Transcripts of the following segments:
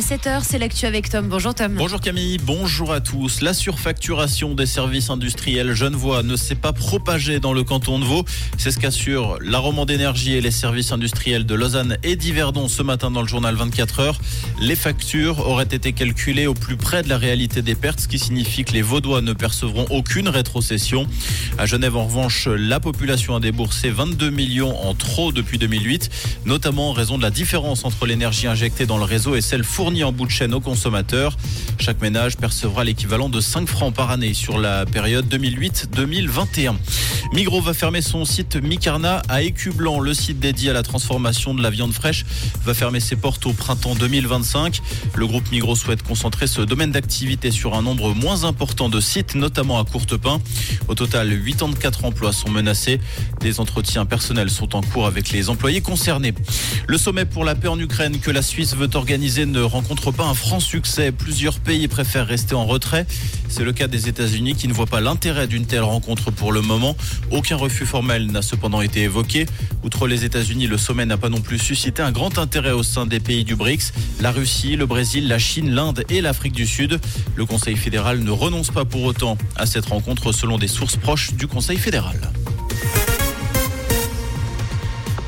À 7h, c'est l'actu avec Tom. Bonjour Tom. Bonjour Camille, bonjour à tous. La surfacturation des services industriels genevois ne s'est pas propagée dans le canton de Vaud. C'est ce qu'assure la romande d'énergie et les services industriels de Lausanne et d'Yverdon ce matin dans le journal 24 heures. Les factures auraient été calculées au plus près de la réalité des pertes, ce qui signifie que les Vaudois ne percevront aucune rétrocession. À Genève, en revanche, la population a déboursé 22 millions en trop depuis 2008, notamment en raison de la différence entre l'énergie injectée dans le réseau et celle fournie en bout de chaîne aux consommateurs. Chaque ménage percevra l'équivalent de 5 francs par année sur la période 2008-2021. Migros va fermer son site Micarna à Écublanc. Le site dédié à la transformation de la viande fraîche va fermer ses portes au printemps 2025. Le groupe Migros souhaite concentrer ce domaine d'activité sur un nombre moins important de sites, notamment à Courtepin. Au total, 84 emplois sont menacés. Des entretiens personnels sont en cours avec les employés concernés. Le sommet pour la paix en Ukraine que la Suisse veut organiser ne rencontre pas un franc succès. Plusieurs pays préfèrent rester en retrait. C'est le cas des États-Unis qui ne voient pas l'intérêt d'une telle rencontre pour le moment. Aucun refus formel n'a cependant été évoqué. Outre les États-Unis, le sommet n'a pas non plus suscité un grand intérêt au sein des pays du BRICS. La Russie, le Brésil, la Chine, l'Inde et l'Afrique du Sud. Le Conseil fédéral ne renonce pas pour autant à cette rencontre selon des sources proches du Conseil fédéral.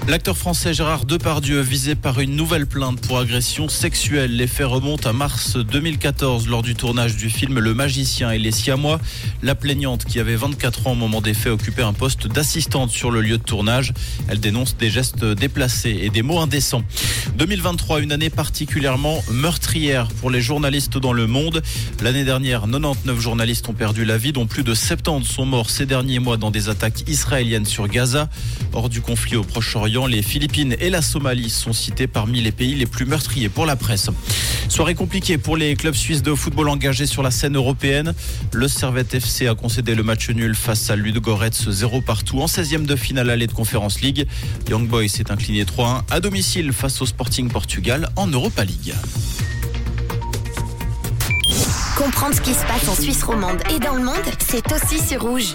L'acteur français Gérard Depardieu visé par une nouvelle plainte pour agression sexuelle. Les faits remontent à mars 2014 lors du tournage du film Le Magicien et les Siamois. La plaignante qui avait 24 ans au moment des faits occupait un poste d'assistante sur le lieu de tournage. Elle dénonce des gestes déplacés et des mots indécents. 2023, une année particulièrement meurtrière pour les journalistes dans le monde. L'année dernière, 99 journalistes ont perdu la vie, dont plus de 70 sont morts ces derniers mois dans des attaques israéliennes sur Gaza. Hors du conflit au Proche-Orient, les Philippines et la Somalie sont cités parmi les pays les plus meurtriers pour la presse. Soirée compliquée pour les clubs suisses de football engagés sur la scène européenne. Le Servette FC a concédé le match nul face à Ludogorets 0 partout en 16e de finale allée de Conférence League. Young Boys s'est incliné 3-1 à domicile face au Sporting Portugal en Europa League. Comprendre ce qui se passe en Suisse romande et dans le monde, c'est aussi sur Rouge.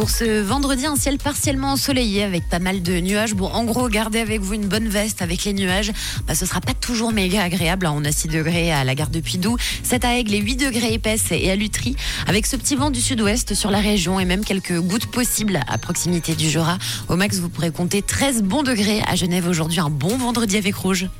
Pour ce vendredi, un ciel partiellement ensoleillé avec pas mal de nuages. Bon, en gros, gardez avec vous une bonne veste avec les nuages. Bah, ce sera pas toujours méga agréable. Hein. On a 6 degrés à la gare de Pidou, 7 à Aigle et 8 degrés épaisses et à Lutry. Avec ce petit vent du sud-ouest sur la région et même quelques gouttes possibles à proximité du Jura. Au max, vous pourrez compter 13 bons degrés à Genève aujourd'hui. Un bon vendredi avec rouge.